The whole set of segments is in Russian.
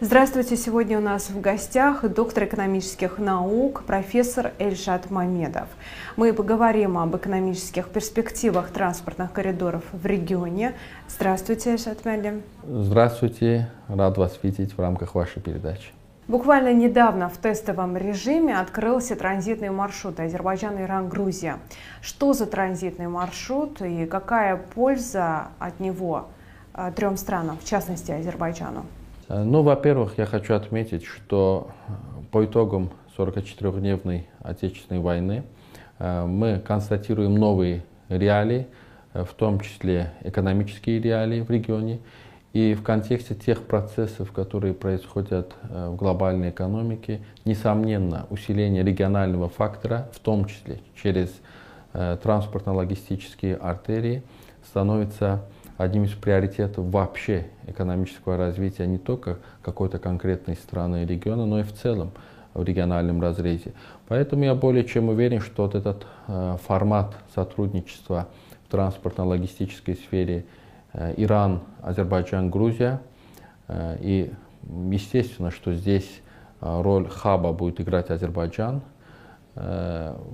Здравствуйте. Сегодня у нас в гостях доктор экономических наук, профессор Эльшат Мамедов. Мы поговорим об экономических перспективах транспортных коридоров в регионе. Здравствуйте, Эльшат Мамедов. Здравствуйте. Рад вас видеть в рамках вашей передачи. Буквально недавно в тестовом режиме открылся транзитный маршрут Азербайджан, Иран, Грузия. Что за транзитный маршрут и какая польза от него э, трем странам, в частности Азербайджану? Э, ну, во-первых, я хочу отметить, что э, по итогам 44-дневной Отечественной войны э, мы констатируем новые реалии, в том числе экономические реалии в регионе. И в контексте тех процессов, которые происходят в глобальной экономике, несомненно, усиление регионального фактора, в том числе через транспортно-логистические артерии, становится одним из приоритетов вообще экономического развития не только какой-то конкретной страны и региона, но и в целом в региональном разрезе. Поэтому я более чем уверен, что вот этот э, формат сотрудничества в транспортно-логистической сфере э, Иран, Азербайджан, Грузия, э, и естественно, что здесь э, роль хаба будет играть Азербайджан –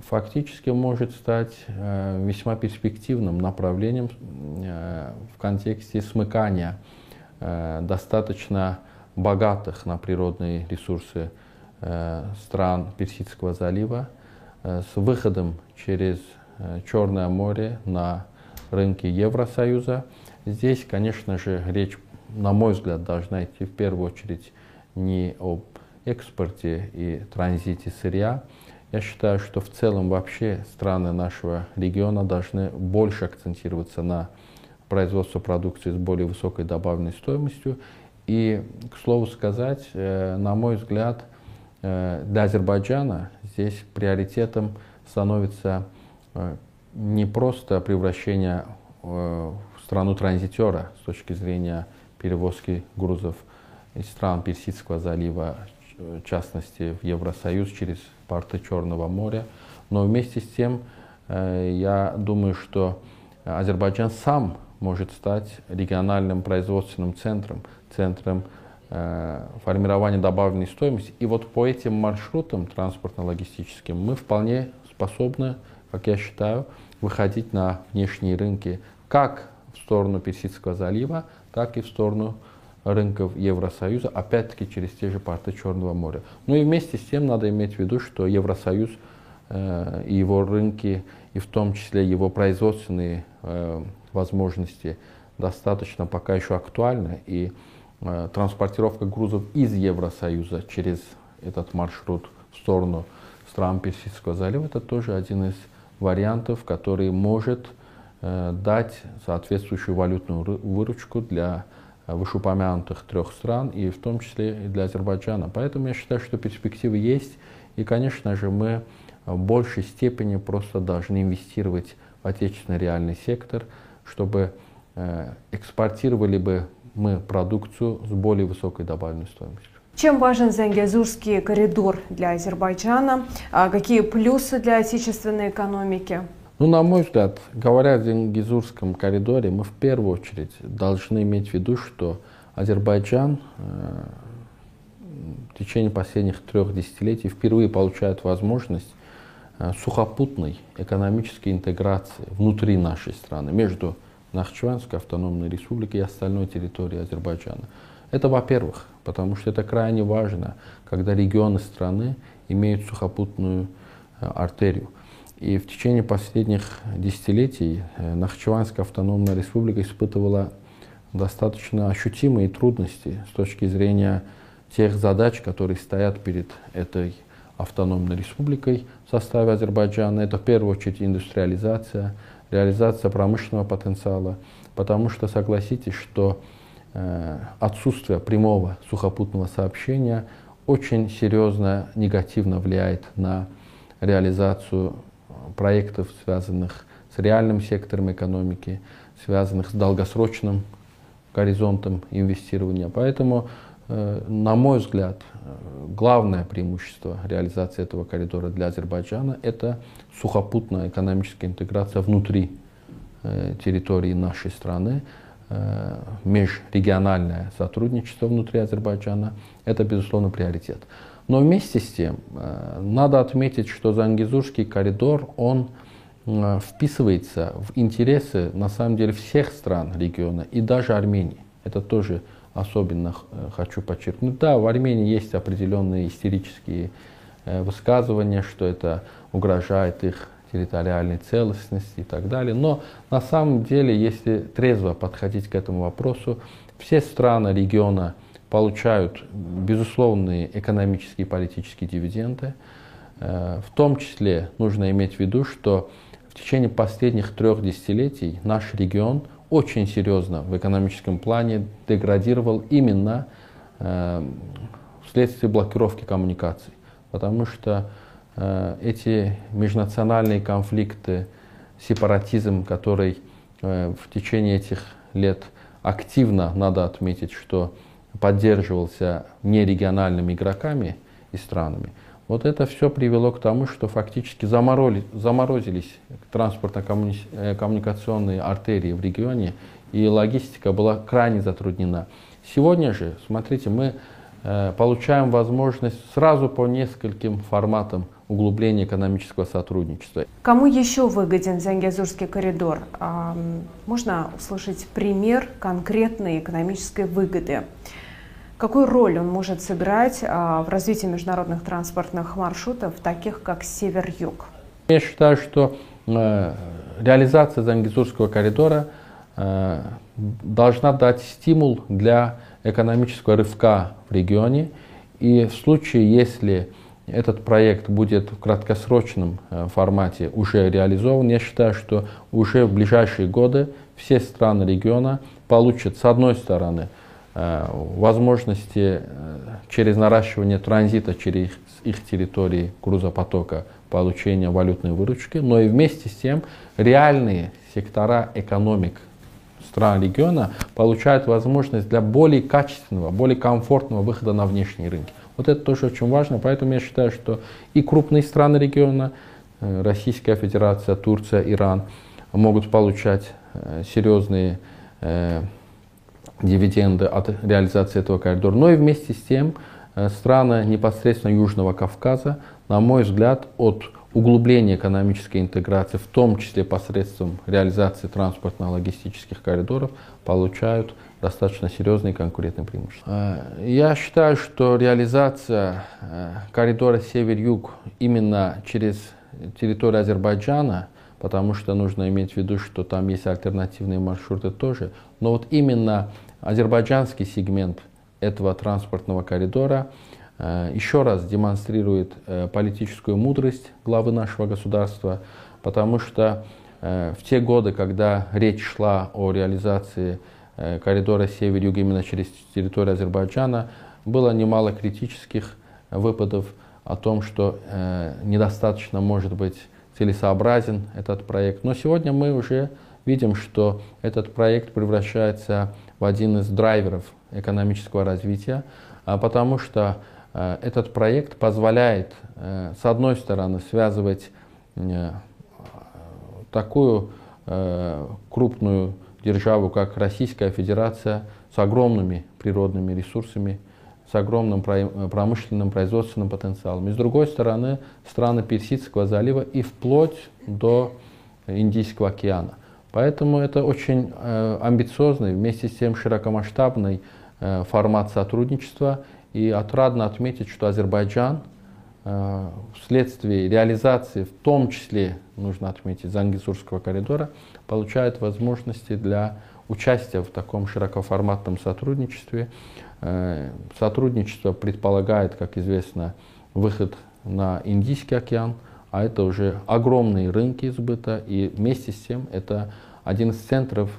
фактически может стать э, весьма перспективным направлением э, в контексте смыкания достаточно богатых на природные ресурсы стран Персидского залива с выходом через Черное море на рынки Евросоюза. Здесь, конечно же, речь, на мой взгляд, должна идти в первую очередь не об экспорте и транзите сырья, я считаю, что в целом вообще страны нашего региона должны больше акцентироваться на производство продукции с более высокой добавленной стоимостью. И, к слову сказать, э, на мой взгляд, э, для Азербайджана здесь приоритетом становится э, не просто превращение в страну-транзитера с точки зрения перевозки грузов из стран Персидского залива в частности, в Евросоюз через порты Черного моря. Но вместе с тем, э, я думаю, что Азербайджан сам может стать региональным производственным центром, центром э, формирования добавленной стоимости. И вот по этим маршрутам транспортно-логистическим мы вполне способны, как я считаю, выходить на внешние рынки как в сторону Персидского залива, так и в сторону рынков Евросоюза, опять-таки через те же порты Черного моря. Ну и вместе с тем надо иметь в виду, что Евросоюз э, и его рынки, и в том числе его производственные э, возможности достаточно пока еще актуальны, и э, транспортировка грузов из Евросоюза через этот маршрут в сторону стран Персидского залива, это тоже один из вариантов, который может э, дать соответствующую валютную выручку для вышеупомянутых трех стран, и в том числе и для Азербайджана. Поэтому я считаю, что перспективы есть, и, конечно же, мы в большей степени просто должны инвестировать в отечественный реальный сектор, чтобы э, экспортировали бы мы продукцию с более высокой добавленной стоимостью. Чем важен Зангезурский коридор для Азербайджана? А какие плюсы для отечественной экономики? Ну, на мой взгляд, говоря о Зенгизурском коридоре, мы в первую очередь должны иметь в виду, что Азербайджан э, в течение последних трех десятилетий впервые получает возможность э, сухопутной экономической интеграции внутри нашей страны, между Нахчеванской автономной республикой и остальной территорией Азербайджана. Это, во-первых, потому что это крайне важно, когда регионы страны имеют сухопутную э, артерию. И в течение последних десятилетий э, Нахчеванская автономная республика испытывала достаточно ощутимые трудности с точки зрения тех задач, которые стоят перед этой автономной республикой в составе Азербайджана. Это в первую очередь индустриализация, реализация промышленного потенциала, потому что согласитесь, что э, отсутствие прямого сухопутного сообщения очень серьезно негативно влияет на реализацию проектов, связанных с реальным сектором экономики, связанных с долгосрочным горизонтом инвестирования. Поэтому, э, на мой взгляд, э, главное преимущество реализации этого коридора для Азербайджана – это сухопутная экономическая интеграция внутри э, территории нашей страны. межрегиональное сотрудничество внутри Азербайджана, это, безусловно, приоритет. Но вместе с тем, э, надо отметить, что Зангизурский коридор, он э, вписывается в интересы, на самом деле, всех стран региона и даже Армении. Это тоже особенно хочу подчеркнуть. Да, в Армении есть определенные истерические высказывания, что это угрожает их территориальной целостности и так далее. Но на самом деле, если трезво подходить к этому вопросу, все страны региона получают безусловные экономические и политические дивиденды. Э, в том числе нужно иметь в виду, что в течение последних трех десятилетий наш регион очень серьезно в экономическом плане деградировал именно э, вследствие блокировки коммуникаций. Потому что Э, эти межнациональные конфликты, сепаратизм, который в течение этих лет активно, надо отметить, что поддерживался нерегиональными игроками и странами, вот это все привело к тому, что фактически замороли, заморозились транспортно-коммуникационные артерии в регионе, и логистика была крайне затруднена. Сегодня же, смотрите, мы э, получаем возможность сразу по нескольким форматам углубления экономического сотрудничества. Кому еще выгоден Зангезурский коридор? Можно услышать пример конкретной экономической выгоды? Какую роль он может сыграть а, в развитии международных транспортных маршрутов, таких как Север-Юг? Я считаю, что э, реализация Зангезурского коридора э, должна дать стимул для экономического рывка в регионе. И в случае, если этот проект будет в краткосрочном э, формате уже реализован, я считаю, что уже в ближайшие годы все страны региона получат, с одной стороны, возможности э, через наращивание транзита через их территории грузопотока получения валютной выручки, но и вместе с тем реальные сектора экономик стран региона получают возможность для более качественного, более комфортного выхода на внешние рынки. Вот это тоже очень важно, поэтому я считаю, что и крупные страны региона, э, Российская Федерация, Турция, Иран, могут получать э, серьезные э, дивиденды от реализации этого коридора. Но и вместе с тем страны непосредственно Южного Кавказа, на мой взгляд, от углубления экономической интеграции, в том числе посредством реализации транспортно-логистических коридоров, получают достаточно серьезные конкурентные преимущества. Э, я считаю, что реализация э, коридора север-юг именно через территорию Азербайджана, потому что нужно иметь в виду, что там есть альтернативные маршруты тоже, но вот именно азербайджанский сегмент этого транспортного коридора э, еще раз демонстрирует политическую мудрость главы нашего государства, потому что в те годы, когда речь шла о реализации Э, коридора север-юг именно через территорию Азербайджана, было немало критических выпадов о том, что э, недостаточно может быть целесообразен этот проект. Но сегодня мы уже видим, что этот проект превращается в один из драйверов экономического развития, а потому что э, этот проект позволяет, э, с одной стороны, связывать э, такую э, крупную державу, как Российская Федерация, с огромными природными ресурсами, с огромным промышленным производственным потенциалом. И с другой стороны, страны Персидского залива и вплоть до Индийского океана. Поэтому это очень э, амбициозный, вместе с тем широкомасштабный э, формат сотрудничества. И отрадно отметить, что Азербайджан э, вследствие реализации, в том числе, нужно отметить, Зангизурского коридора, получают возможности для участия в таком широкоформатном сотрудничестве. Э, сотрудничество предполагает, как известно, выход на Индийский океан, а это уже огромные рынки сбыта, и вместе с тем это один из центров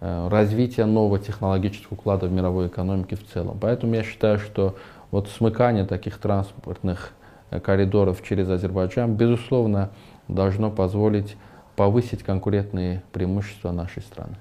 э, развития нового технологического уклада в мировой экономике в целом. Поэтому я считаю, что вот смыкание таких транспортных э, коридоров через Азербайджан, безусловно, должно позволить повысить конкурентные преимущества нашей страны.